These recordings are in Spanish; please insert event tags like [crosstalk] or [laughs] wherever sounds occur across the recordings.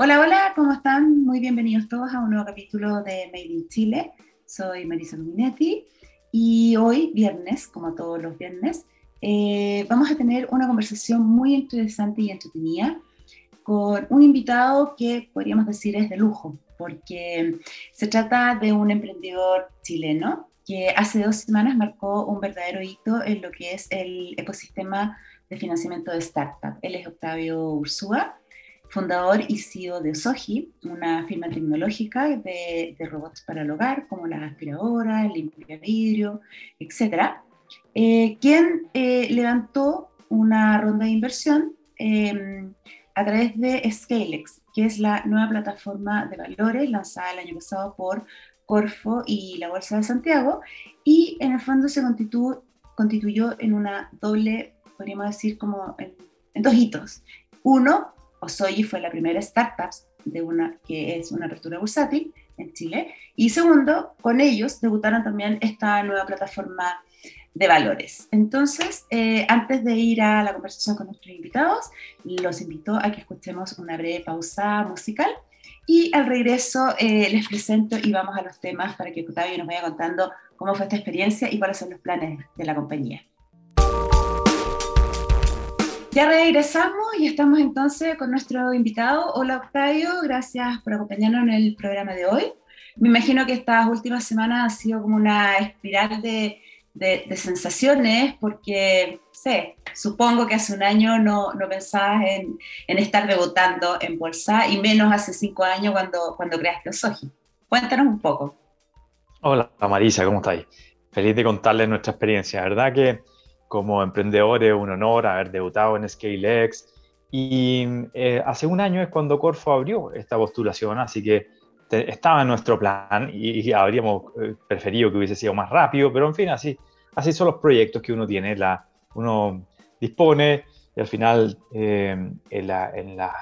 Hola, hola, ¿cómo están? Muy bienvenidos todos a un nuevo capítulo de Made in Chile. Soy Marisa Luminetti y hoy, viernes, como todos los viernes, eh, vamos a tener una conversación muy interesante y entretenida con un invitado que podríamos decir es de lujo, porque se trata de un emprendedor chileno que hace dos semanas marcó un verdadero hito en lo que es el ecosistema de financiamiento de startup. Él es Octavio Ursúa fundador y CEO de Soji, una firma tecnológica de, robots para el hogar, como la aspiradora, el limpia vidrio, etc., eh, quien eh, levantó una ronda de inversión em, a través de Scalex, que es la nueva plataforma de valores lanzada el año pasado por Corfo y la Bolsa de Santiago, y en el fondo se constituyó, constituyó en una doble, podríamos decir, como en, en dos hitos. Uno, Osoyi fue la primera startup de una, que es una apertura bursátil en Chile. Y segundo, con ellos debutaron también esta nueva plataforma de valores. Entonces, eh, antes de ir a la conversación con nuestros invitados, los invito a que escuchemos una breve pausa musical y al regreso eh, les presento y vamos a los temas para que Octavio nos vaya contando cómo fue esta experiencia y cuáles son los planes de la compañía. Ya regresamos y estamos entonces con nuestro invitado. Hola Octavio, gracias por acompañarnos en el programa de hoy. Me imagino que estas últimas semanas ha sido como una espiral de, de, sensaciones porque, sé, supongo que hace un año no, no pensabas en, en, estar debutando en bolsa y menos hace cinco años cuando, cuando creaste Osoji. Cuéntanos un poco. Hola Marisa, ¿cómo estáis? Feliz de contarles nuestra experiencia. ¿Verdad que como emprendedor es un honor haber debutado en ScaleX. Y eh, hace un año es cuando Corfo abrió esta postulación, así que estaba en nuestro plan y, habríamos eh, preferido que hubiese sido más rápido, pero en fin, así, así son los proyectos que uno tiene, la, uno dispone y al final eh, en, la, en la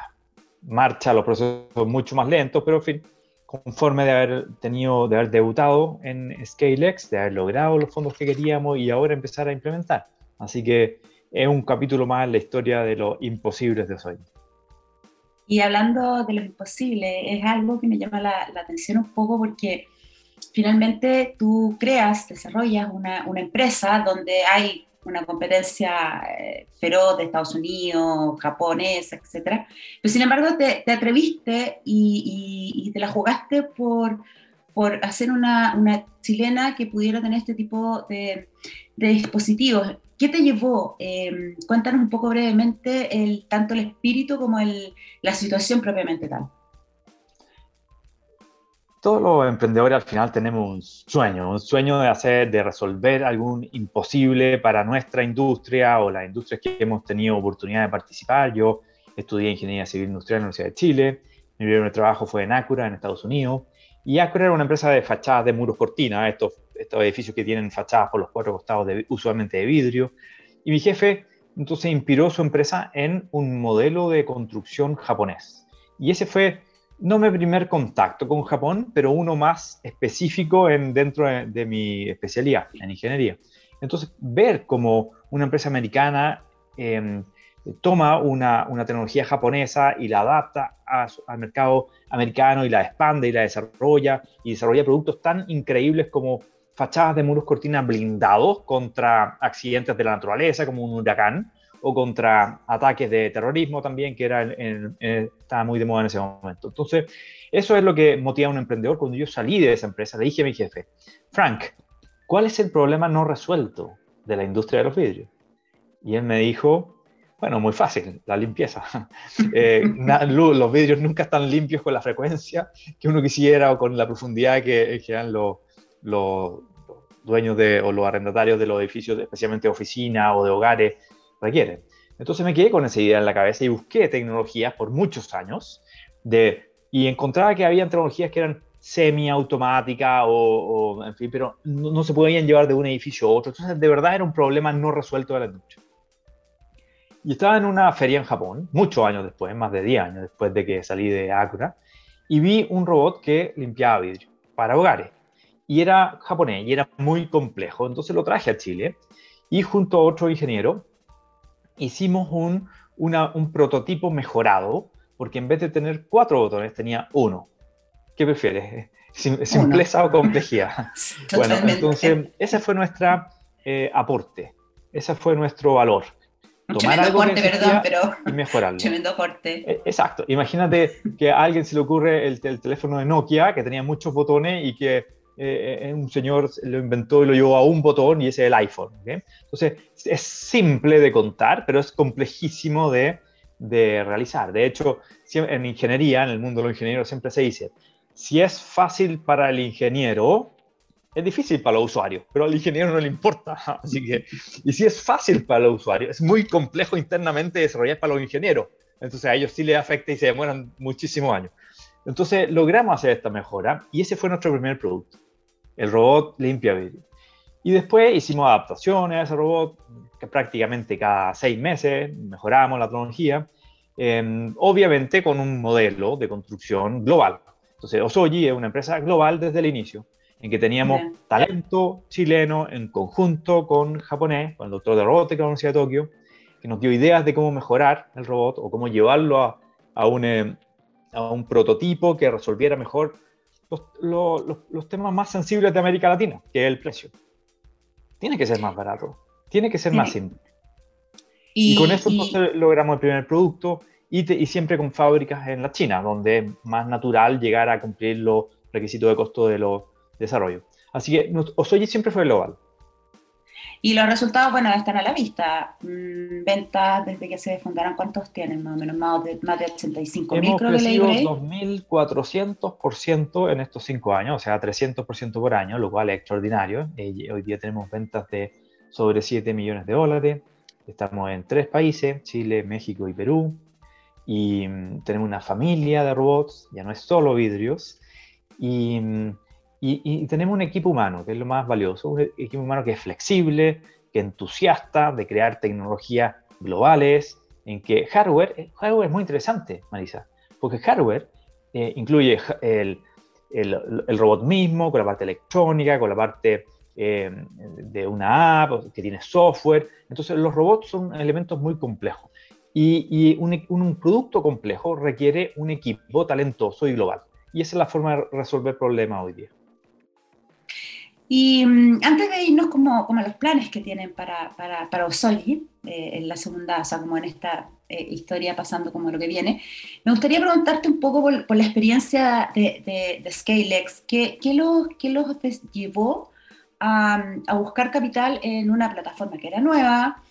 marcha los procesos son mucho más lentos, pero en fin, conforme de haber tenido, de haber debutado en ScaleX, de haber logrado los fondos que queríamos y ahora empezar a implementar. Así que es un capítulo más en la historia de los imposibles de hoy. Y hablando de los imposibles, es algo que me llama la, atención un poco porque finalmente tú creas, desarrollas una, una empresa donde hay una competencia eh, feroz de Estados Unidos, japonesa, etc. Pero sin embargo te, te atreviste y, y, te la jugaste por, por hacer una, una, chilena que pudiera tener este tipo de, de dispositivos. ¿Qué te llevó? Eh, cuéntanos un poco brevemente el, tanto el espíritu como el, la situación propiamente tal. Todos los emprendedores al final tenemos un sueño, un sueño de hacer, de resolver algún imposible para nuestra industria o las industrias que hemos tenido oportunidad de participar. Yo estudié Ingeniería Civil Industrial en la Universidad de Chile, mi primer trabajo fue en Acura, en Estados Unidos, y Acura era una empresa de fachadas de muros cortinas, estos, estos edificios que tienen fachadas por los cuatro costados, de, usualmente de vidrio. Y mi jefe entonces inspiró su empresa en un modelo de construcción japonés. Y ese fue no mi primer contacto con Japón, pero uno más específico en, dentro de, mi especialidad, en ingeniería. Entonces, ver cómo una empresa americana em, toma una, una, tecnología japonesa y la adapta al mercado americano y la expande y la desarrolla y desarrolla productos tan increíbles como fachadas de muros cortinas blindados contra accidentes de la naturaleza como un huracán o contra ataques de terrorismo también que era estaba muy de moda en ese momento. Entonces, eso es lo que motiva a un emprendedor. Cuando yo salí de esa empresa, le dije a mi jefe, Frank, ¿cuál es el problema no resuelto de la industria de los vidrios? Y él me dijo, bueno, muy fácil, la limpieza. [laughs] Eh, los vidrios nunca están limpios con la frecuencia que uno quisiera o con la profundidad que, que los, los, dueños de, o los arrendatarios de los edificios, especialmente de oficina o de hogares, requieren. Entonces me quedé con esa idea en la cabeza y busqué tecnologías por muchos años de, y encontraba que había tecnologías que eran semiautomáticas o, o, en fin, pero no, no, se podían llevar de un edificio a otro. Entonces, de verdad era un problema no resuelto de la industria. Y estaba en una feria en Japón, muchos años después, más de 10 años después de que salí de Acura, y vi un robot que limpiaba vidrio para hogares. Y era japonés y era muy complejo. Entonces lo traje a Chile y junto a otro ingeniero hicimos un, una, un prototipo mejorado porque en vez de tener cuatro botones tenía uno. ¿Qué prefieres? [laughs] ¿Simpleza o complejidad? [laughs] bueno, entonces ese fue nuestro eh, aporte, ese fue nuestro valor. Tomar algo corte, perdón, pero y mejorarlo. [laughs] Tremendo corte. E, exacto. Imagínate que a alguien se le ocurre el, teléfono de Nokia que tenía muchos botones y que eh, eh, un señor lo inventó y lo llevó a un botón y ese es el iPhone. Entonces, es simple de contar, pero es complejísimo de, de realizar. De hecho, en ingeniería, en el mundo de los ingenieros, siempre se dice, si es fácil para el ingeniero, es difícil para los usuarios, pero al ingeniero no le importa. [laughs] Así que, y si es fácil para los usuarios, es muy complejo internamente desarrollar para los ingenieros. Entonces a ellos sí les afecta y se demoran muchísimos años. Entonces logramos hacer esta mejora y ese fue nuestro primer producto, el robot limpia vidrio. Y después hicimos adaptaciones a ese robot, que prácticamente cada seis meses mejoramos la tecnología, em, obviamente con un modelo de construcción global. Entonces Osoji es una empresa global desde el inicio en que teníamos talento chileno en conjunto con japonés, con el doctor de robótica de la Universidad de Tokio, que nos dio ideas de cómo mejorar el robot o cómo llevarlo a, a, un, eh, a un, prototipo que resolviera mejor los, los, los, temas más sensibles de América Latina, que es el precio. Tiene que ser más barato, tiene que ser más simple. Y, con eso entonces logramos el primer producto y, y, siempre con fábricas en la China, donde es más natural llegar a cumplir los requisitos de costo de los desarrollo. Así que Osoyi siempre fue global. Y los resultados, bueno, están a la vista. Mm, ventas desde que se fundaron, ¿cuántos tienen más o menos? Más de, más de 85 mil, creo que 2.400% en estos cinco años, o sea, 300% por año, lo cual es extraordinario. Eh, hoy día tenemos ventas de sobre 7 millones de dólares. Estamos en tres países, Chile, México y Perú. Y mm, tenemos una familia de robots, ya no es solo vidrios. Y mm, y, tenemos un equipo humano, que es lo más valioso, un equipo humano que es flexible, que entusiasta de crear tecnologías globales, en que hardware, eh, hardware es muy interesante, Marisa, porque hardware eh, incluye el, el, el, robot mismo, con la parte electrónica, con la parte eh, de una app que tiene software. Entonces los robots son elementos muy complejos. Y, y un, un, producto complejo requiere un equipo talentoso y global. Y esa es la forma de resolver problemas hoy día. Y mm, antes de irnos como, como, los planes que tienen para, para, para eh, en la segunda, o sea, como en esta eh, historia pasando como lo que viene, me gustaría preguntarte un poco por, la experiencia de, de, ScaleX, ¿qué, qué, los, qué los llevó a, a, buscar capital en una plataforma que era nueva,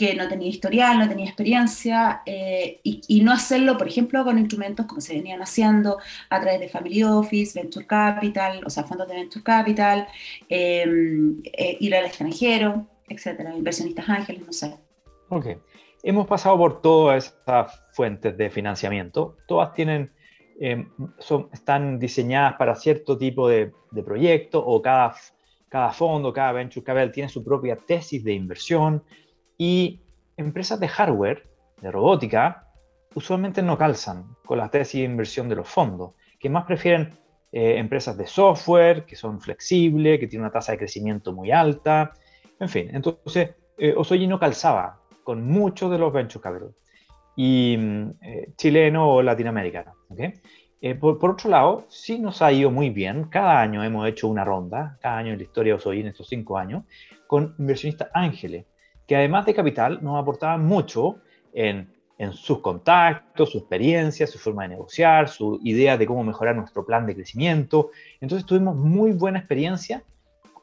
que no tenía historial, no tenía experiencia, eh, y, no hacerlo, por ejemplo, con instrumentos como se venían haciendo a través de Family Office, Venture Capital, o sea, fondos de Venture Capital, em, eh, ir al extranjero, etcétera, inversionistas ángeles, no sé. Ok. Hemos pasado por todas estas fuentes de financiamiento. Todas tienen, em, son, están diseñadas para cierto tipo de, de proyecto o cada, cada fondo, cada venture capital tiene su propia tesis de inversión y empresas de hardware, de robótica, usualmente no calzan con la tesis de inversión de los fondos, que más prefieren eh, empresas de software, que son flexibles, que tienen una tasa de crecimiento muy alta, en fin. Entonces, eh, Osoyi no calzaba con muchos de los venture capital, y mm, eh, chileno o latinoamericano. Eh, por, por, otro lado, sí nos ha ido muy bien. Cada año hemos hecho una ronda, cada año en la historia de Osoyi en estos cinco años, con inversionistas ángeles que además de capital nos aportaban mucho en, en sus contactos, su experiencia, su forma de negociar, su idea de cómo mejorar nuestro plan de crecimiento. Entonces tuvimos muy buena experiencia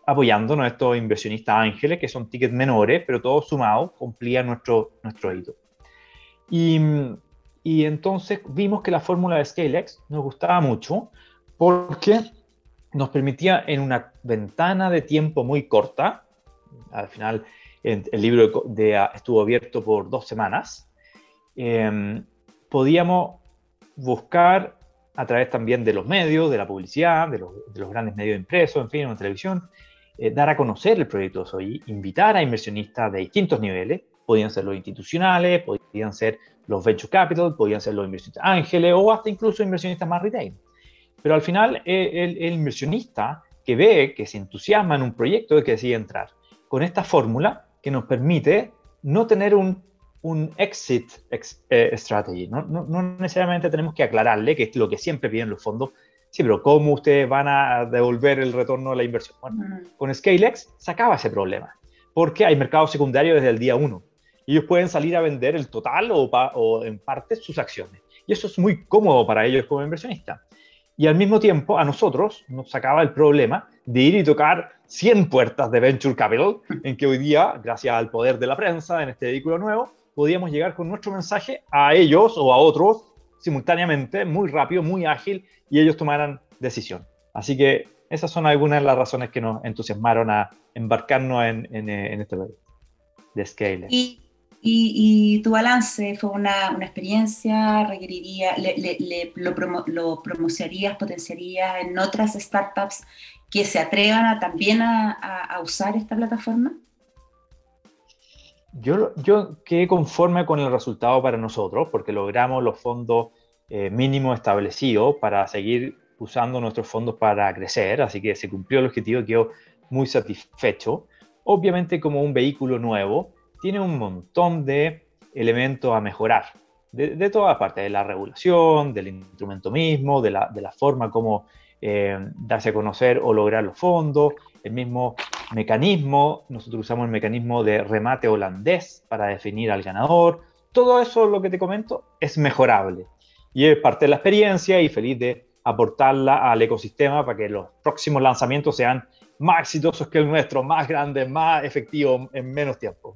apoyándonos a estos inversionistas ángeles, que son tickets menores, pero todos sumados cumplían nuestro, nuestro hito. Y, y entonces vimos que la fórmula de ScaleX nos gustaba mucho porque nos permitía en una ventana de tiempo muy corta, al final el libro de, estuvo abierto por dos semanas, em, podíamos buscar a través también de los medios, de la publicidad, de los, grandes medios impresos, en fin, en la televisión, eh, dar a conocer el proyecto Soy, invitar a inversionistas de distintos niveles, podían ser los institucionales, podían ser los venture capital, podían ser los inversionistas ángeles o hasta incluso inversionistas más retail. Pero al final, eh, el, el inversionista que ve, que se entusiasma en un proyecto, que decide entrar. Con esta fórmula, que nos permite no tener un, un exit eh, strategy. No, no, necesariamente tenemos que aclararle, que es lo que siempre piden los fondos, sí, pero ¿cómo ustedes van a devolver el retorno de la inversión? Bueno, con ScaleX se acaba ese problema, porque hay mercado secundario desde el día 1. Ellos pueden salir a vender el total o, o en parte sus acciones. Y eso es muy cómodo para ellos como inversionistas. Y al mismo tiempo, a nosotros nos sacaba el problema de ir y tocar 100 puertas de Venture Capital, en que hoy día, gracias al poder de la prensa en este vehículo nuevo, podíamos llegar con nuestro mensaje a ellos o a otros simultáneamente, muy rápido, muy ágil, y ellos tomaran decisión. Así que esas son algunas de las razones que nos entusiasmaron a embarcarnos en, en, en este proyecto de Scale. Y y, tu balance fue una, una experiencia, requeriría, le, lo, lo, promocionarías, potenciarías en otras startups que se atrevan a, también a, a, usar esta plataforma? Yo, yo quedé conforme con el resultado para nosotros, porque logramos los fondos eh, mínimos establecidos para seguir usando nuestros fondos para crecer, así que se cumplió el objetivo, quedó muy satisfecho. Obviamente como un vehículo nuevo, tiene un montón de elementos a mejorar, de, de todas partes, de la regulación, del instrumento mismo, de la, forma como eh, darse a conocer o lograr los fondos, el mismo mecanismo, nosotros usamos el mecanismo de remate holandés para definir al ganador, todo eso, lo que te comento, es mejorable. Y es parte de la experiencia y feliz de aportarla al ecosistema para que los próximos lanzamientos sean más exitosos que el nuestro, más grandes, más efectivos en menos tiempo.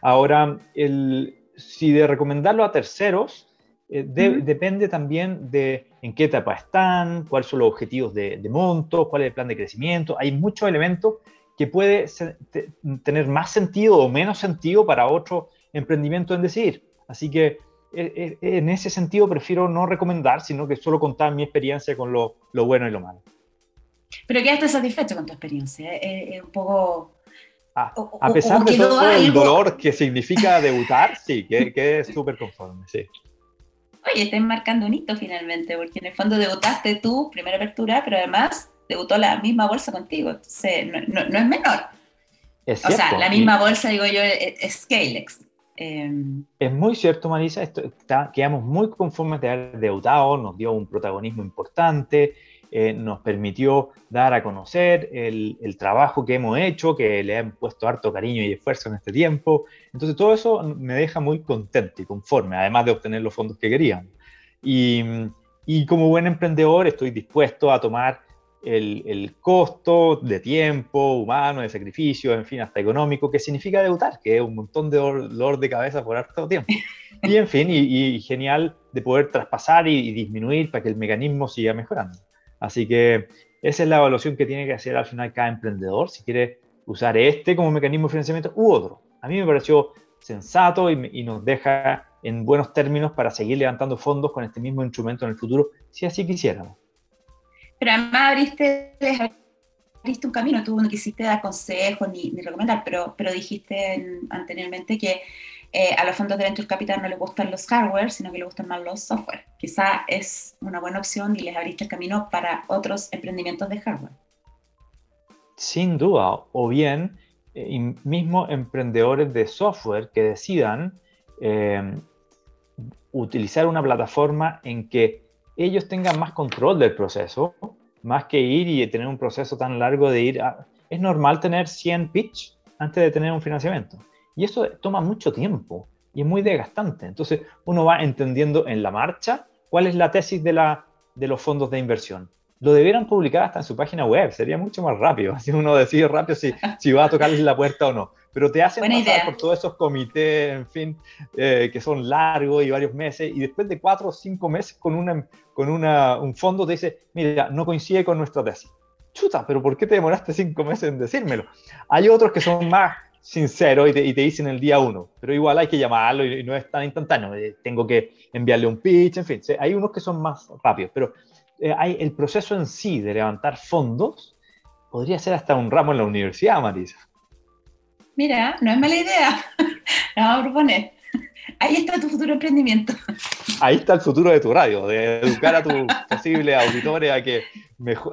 Ahora, el, si de recomendarlo a terceros, eh, depende también de en qué etapa están, cuáles son los objetivos de, monto, cuál es el plan de crecimiento. Hay muchos elementos que puede tener más sentido o menos sentido para otro emprendimiento en decidir. Así que e, e, en ese sentido prefiero no recomendar, sino que solo contar mi experiencia con lo, lo bueno y lo malo. Pero quedaste satisfecho con tu experiencia. Es un poco. Ah, a pesar de todo el dolor que significa debutar, sí, que, que súper conforme, sí. Oye, estás marcando un hito finalmente, porque en el fondo debutaste tú, primera apertura, pero además debutó la misma bolsa contigo, entonces no, es menor. o sea, la misma bolsa, digo yo, es, Scalex. Em, es muy cierto, Marisa, esto, quedamos muy conformes de haber debutado, nos dio un protagonismo importante, eh, nos permitió dar a conocer el, trabajo que hemos hecho, que le han puesto harto cariño y esfuerzo en este tiempo. Entonces todo eso me deja muy contento y conforme, además de obtener los fondos que querían. Y, como buen emprendedor estoy dispuesto a tomar el, costo de tiempo, humano, de sacrificio, en fin, hasta económico, que significa debutar, que es un montón de dolor de cabeza por harto tiempo. Y en fin, y, genial de poder traspasar y disminuir para que el mecanismo siga mejorando. Así que esa es la evaluación que tiene que hacer al final cada emprendedor, si quiere usar este como mecanismo de financiamiento u otro. A mí me pareció sensato y, nos deja en buenos términos para seguir levantando fondos con este mismo instrumento en el futuro, si así quisiéramos. Pero además abriste, abriste un camino, tú no quisiste dar consejos ni, recomendar, pero, pero dijiste anteriormente que eh, a los fondos de Venture Capital no les gustan los hardware, sino que les gustan más los software. Quizá es una buena opción y les abriste el camino para otros emprendimientos de hardware. Sin duda, o bien eh, mismo emprendedores de software que decidan eh, utilizar una plataforma en que ellos tengan más control del proceso, más que ir y tener un proceso tan largo de ir. Es normal tener 100 pitch antes de tener un financiamiento. Y eso toma mucho tiempo y es muy desgastante. Entonces uno va entendiendo en la marcha cuál es la tesis de, la, de los fondos de inversión. Lo debieran publicar hasta en su página web, sería mucho más rápido. [laughs] Así uno decide rápido si, si va a tocarles la puerta o no. Pero te hacen pasar por todos esos comités, en fin, eh, que son largos y varios meses, y después de cuatro o cinco meses con, una, con una, un fondo te dice, mira, no coincide con nuestra tesis. Chuta, pero ¿por qué te demoraste cinco meses en decírmelo? Hay otros que son más sincero y te, y te, dicen el día uno, pero igual hay que llamarlo y, no es tan instantáneo. Eh, tengo que enviarle un pitch, en fin, hay unos que son más rápidos, pero eh, hay el proceso en sí de levantar fondos podría ser hasta un ramo en la universidad, Marisa. Mira, no es mala idea. [laughs] vamos a proponer. Ahí está tu futuro emprendimiento. Ahí está el futuro de tu radio, de educar a tus [laughs] posibles auditores a que,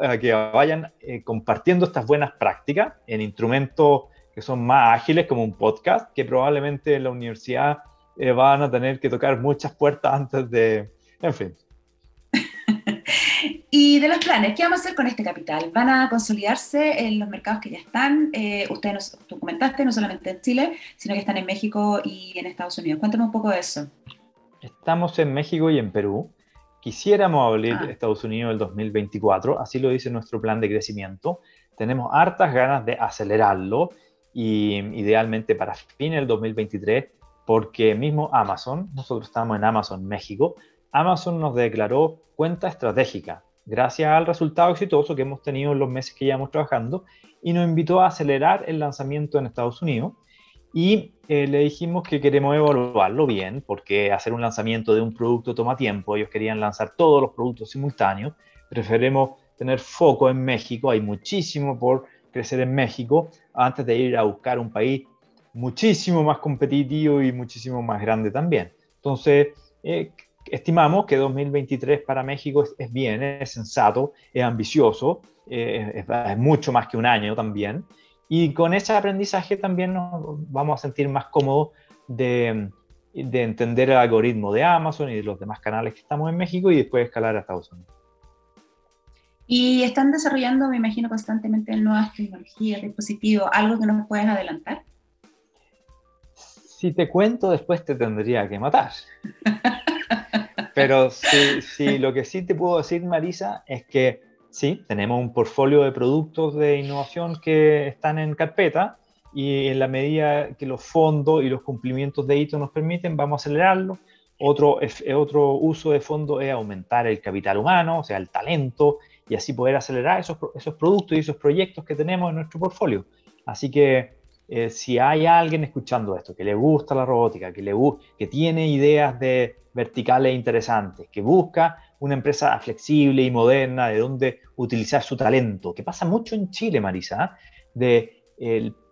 a que vayan eh, compartiendo estas buenas prácticas en instrumentos que son más ágiles como un podcast, que probablemente en la universidad eh, van a tener que tocar muchas puertas antes de, en fin. [laughs] y de los planes, ¿qué vamos a hacer con este capital? ¿Van a consolidarse en los mercados que ya están? Eh, usted nos tú comentaste, no solamente en Chile, sino que están en México y en Estados Unidos. Cuéntame un poco de eso. Estamos en México y en Perú. Quisiéramos abrir ah. Estados Unidos el 2024, así lo dice nuestro plan de crecimiento. Tenemos hartas ganas de acelerarlo y idealmente para fin del 2023, porque mismo Amazon, nosotros estamos en Amazon México, Amazon nos declaró cuenta estratégica gracias al resultado exitoso que hemos tenido en los meses que llevamos trabajando y nos invitó a acelerar el lanzamiento en Estados Unidos y eh, le dijimos que queremos evaluarlo bien, porque hacer un lanzamiento de un producto toma tiempo, ellos querían lanzar todos los productos simultáneos, preferimos tener foco en México, hay muchísimo por crecer en México antes de ir a buscar un país muchísimo más competitivo y muchísimo más grande también. Entonces, eh, estimamos que 2023 para México es, bien, es sensato, es ambicioso, eh, es, mucho más que un año también. Y con ese aprendizaje también nos vamos a sentir más cómodos de, de entender el algoritmo de Amazon y de los demás canales que estamos en México y después escalar a Estados Unidos. Y están desarrollando, me imagino, constantemente nuevas tecnologías, dispositivos, algo que nos puedes adelantar. Si te cuento, después te tendría que matar. Pero sí, lo que sí te puedo decir, Marisa, es que sí, tenemos un portfolio de productos de innovación que están en carpeta y en la medida que los fondos y los cumplimientos de hito nos permiten, vamos a acelerarlo. Otro, otro uso de fondo es aumentar el capital humano, o sea, el talento, y así poder acelerar esos, esos productos y esos proyectos que tenemos en nuestro portfolio. Así que eh, si hay alguien escuchando esto que le gusta la robótica, que, le, que tiene ideas de verticales interesantes, que busca una empresa flexible y moderna de donde utilizar su talento, que pasa mucho en Chile, Marisa, de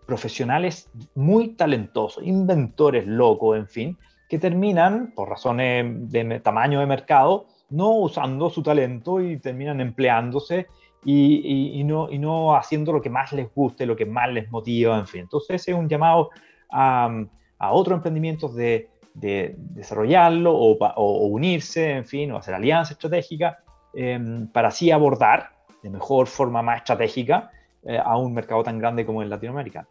profesionales muy talentosos, inventores locos, en fin, que terminan, por razones de tamaño de mercado, no usando su talento y terminan empleándose y, no, y no haciendo lo que más les guste, lo que más les motiva, en fin. Entonces es un llamado a, a otros emprendimientos de, de desarrollarlo o, o, unirse, en fin, o hacer alianza estratégica em, para así abordar de mejor forma más estratégica eh, a un mercado tan grande como el latinoamericano.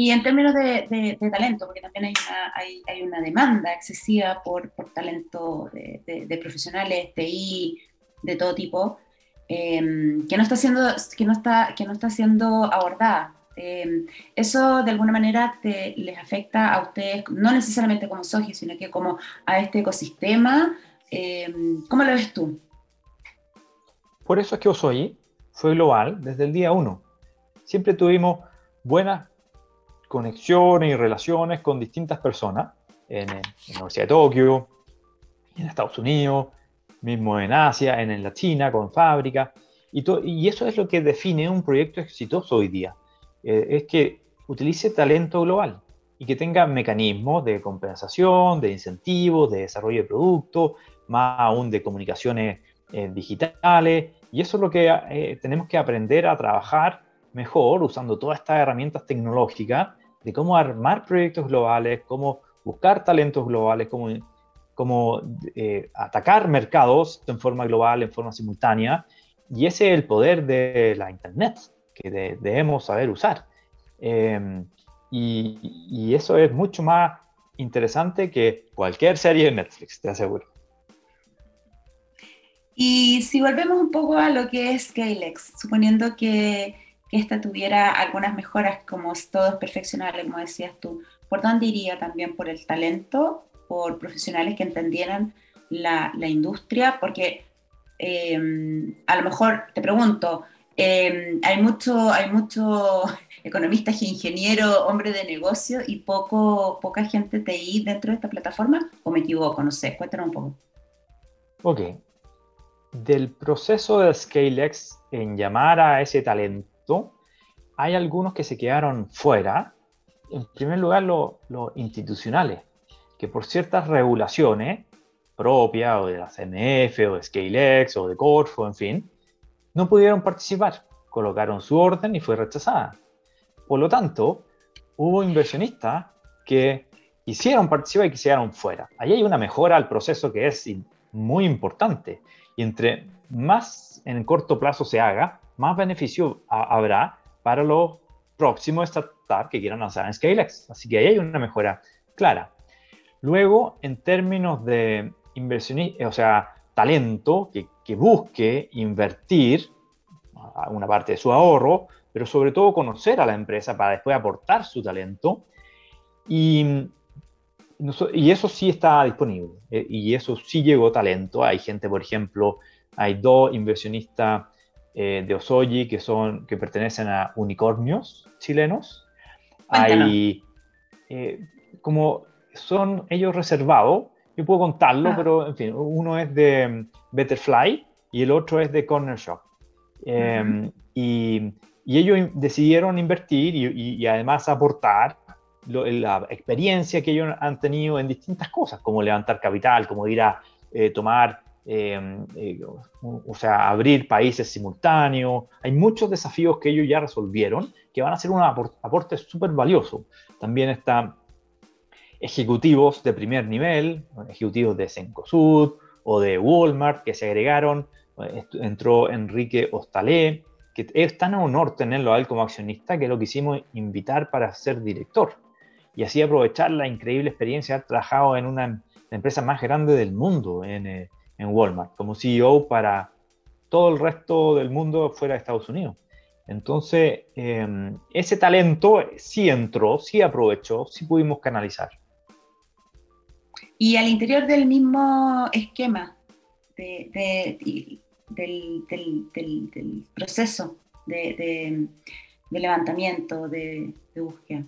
Y en términos de, talento, porque también hay una, hay, hay una demanda excesiva por, por talento de, de, profesionales, TI, de todo tipo, em, que, no está siendo, que, no está, que no está siendo abordada. Em, eso de alguna manera te, les afecta a ustedes, no necesariamente como Soji, sino que como a este ecosistema. Em, ¿Cómo lo ves tú? Por eso es que Osoyi fue global desde el día uno. Siempre tuvimos buenas conexiones y relaciones con distintas personas en, la Universidad de Tokio, en Estados Unidos, mismo en Asia, en, la China, con fábricas. Y, y eso es lo que define un proyecto exitoso hoy día. Eh, es que utilice talento global y que tenga mecanismos de compensación, de incentivos, de desarrollo de productos, más aún de comunicaciones eh, digitales. Y eso es lo que eh, tenemos que aprender a trabajar mejor usando todas estas herramientas tecnológicas de cómo armar proyectos globales, cómo buscar talentos globales, cómo, cómo eh, atacar mercados en forma global, en forma simultánea. Y ese es el poder de la Internet que debemos saber usar. Em, y, y, eso es mucho más interesante que cualquier serie de Netflix, te aseguro. Y si volvemos un poco a lo que es Scalex, suponiendo que que esta tuviera algunas mejoras como todo es perfeccionable, como decías tú, ¿por dónde iría también? ¿Por el talento? ¿Por profesionales que entendieran la, la industria? Porque em, a lo mejor te pregunto, em, hay mucho, hay mucho [laughs] economistas, ingeniero, hombre de negocio y poco, poca gente TI dentro de esta plataforma, o me equivoco, no sé, cuéntanos un poco. Ok. Del proceso de ScaleX en llamar a ese talento, hay algunos que se quedaron fuera. En primer lugar, los institucionales, que por ciertas regulaciones propias o de la CNF o de ScaleX o de Corfo, en fin, no pudieron participar. Colocaron su orden y fue rechazada. Por lo tanto, hubo inversionistas que quisieron participar y quisieron fuera. Ahí hay una mejora al proceso que es muy importante. Y entre más en corto plazo se haga, más beneficio habrá para los próximos startups que quieran lanzar en ScaleX. Así que ahí hay una mejora clara. Luego, en términos de inversión, o sea, talento que, que busque invertir una parte de su ahorro, pero sobre todo conocer a la empresa para después aportar su talento. Y y eso sí está disponible eh, y eso sí llegó talento. Hay gente, por ejemplo, hay dos inversionistas eh, de Osoyi que, son, que pertenecen a unicornios chilenos. Hay, eh, como son ellos reservados, yo puedo contarlo, ah. pero en fin, uno es de mm, Betterfly y el otro es de Corner Shop. Em, y, y, ellos decidieron invertir y, y además aportar la experiencia que ellos han tenido en distintas cosas, como levantar capital, como ir a eh, tomar, em, eh, o sea, abrir países simultáneos. Hay muchos desafíos que ellos ya resolvieron que van a ser un aporte súper valioso. También están ejecutivos de primer nivel, ejecutivos de Cencosud o de Walmart que se agregaron. Entró Enrique Ostalé, que es tan honor tenerlo a él como accionista que lo quisimos invitar para ser director y así aprovechar la increíble experiencia de haber trabajado en una empresa más grande del mundo, en, eh, en Walmart, como CEO para todo el resto del mundo fuera de Estados Unidos. Entonces, em, ese talento sí entró, sí aprovechó, sí pudimos canalizar. Y al interior del mismo esquema de, del, del, del, proceso de, levantamiento, de, búsqueda,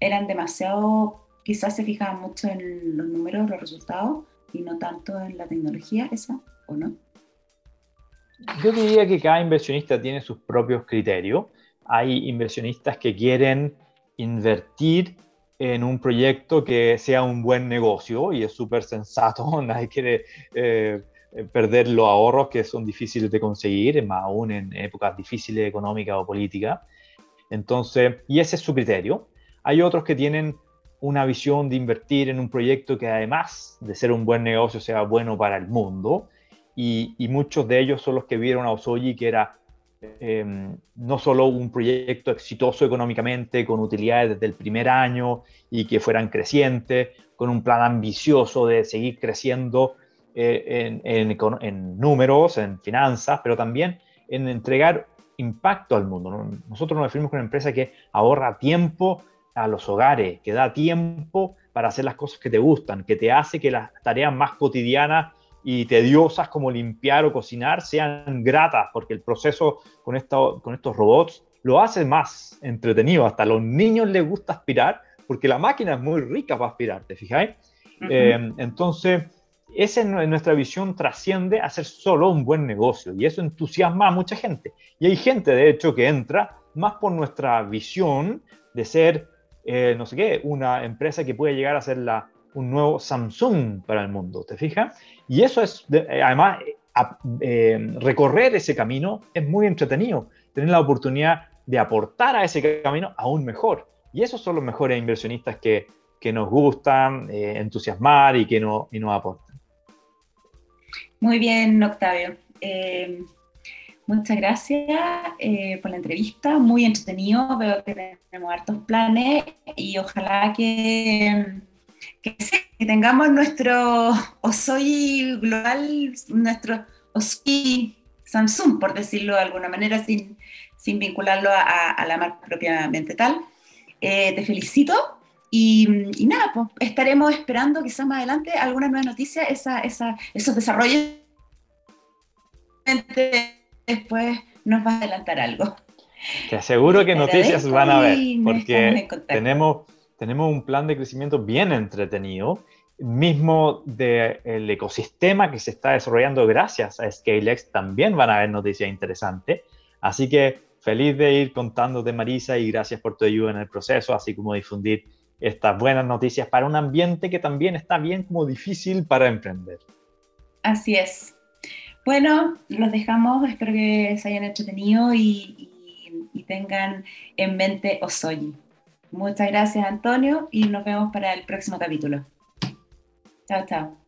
eran demasiado, quizás se fijaban mucho en los números, los resultados, y no tanto en la tecnología esa, ¿o no? Yo diría que cada inversionista tiene sus propios criterios. Hay inversionistas que quieren invertir en un proyecto que sea un buen negocio y es súper sensato, [laughs] nadie quiere eh, perder los ahorros que son difíciles de conseguir, más aún en épocas difíciles económicas o políticas. Entonces, y ese es su criterio. Hay otros que tienen una visión de invertir en un proyecto que además de ser un buen negocio sea bueno para el mundo. Y, muchos de ellos son los que vieron a Osoyi que era em, no solo un proyecto exitoso económicamente, con utilidades desde el primer año y que fueran crecientes, con un plan ambicioso de seguir creciendo eh, en, en, números, en finanzas, pero también en entregar impacto al mundo. Nosotros nos referimos con una empresa que ahorra tiempo a los hogares, que da tiempo para hacer las cosas que te gustan, que te hace que las tareas más cotidianas y tediosas como limpiar o cocinar sean gratas, porque el proceso con, con estos robots lo hace más entretenido. Hasta a los niños les gusta aspirar, porque la máquina es muy rica para aspirar, ¿te fijáis? Eh, entonces, esa en nuestra visión trasciende a ser solo un buen negocio y eso entusiasma a mucha gente. Y hay gente, de hecho, que entra más por nuestra visión de ser eh, no sé qué, una empresa que puede llegar a ser la, un nuevo Samsung para el mundo, ¿te fijas? Y eso es, eh, además, eh, recorrer ese camino es muy entretenido, tener la oportunidad de aportar a ese camino aún mejor. Y esos son los mejores inversionistas que, que nos gustan entusiasmar y que, no, y nos aportan. Muy bien, Octavio. Muchas gracias eh, por la entrevista, muy entretenido, veo que tenemos hartos planes y ojalá que, que, tengamos nuestro Osoy global, nuestro Osoy Samsung, por decirlo de alguna manera, sin, sin vincularlo a, la marca propiamente tal. Eh, te felicito y, nada, pues estaremos esperando quizás más adelante alguna nueva noticia, esa, esa, esos desarrollos después nos va a adelantar algo. Te aseguro que noticias van a ver, porque tenemos, tenemos un plan de crecimiento bien entretenido, mismo del ecosistema que se está desarrollando gracias a ScaleX, también van a haber noticias interesantes. Así que feliz de ir contándote, Marisa, y gracias por tu ayuda en el proceso, así como difundir estas buenas noticias para un ambiente que también está bien como difícil para emprender. Así es. Bueno, los dejamos, espero que se hayan entretenido y, y, y tengan en mente Osoyi. Muchas gracias, Antonio, y nos vemos para el próximo capítulo. Chao, chao.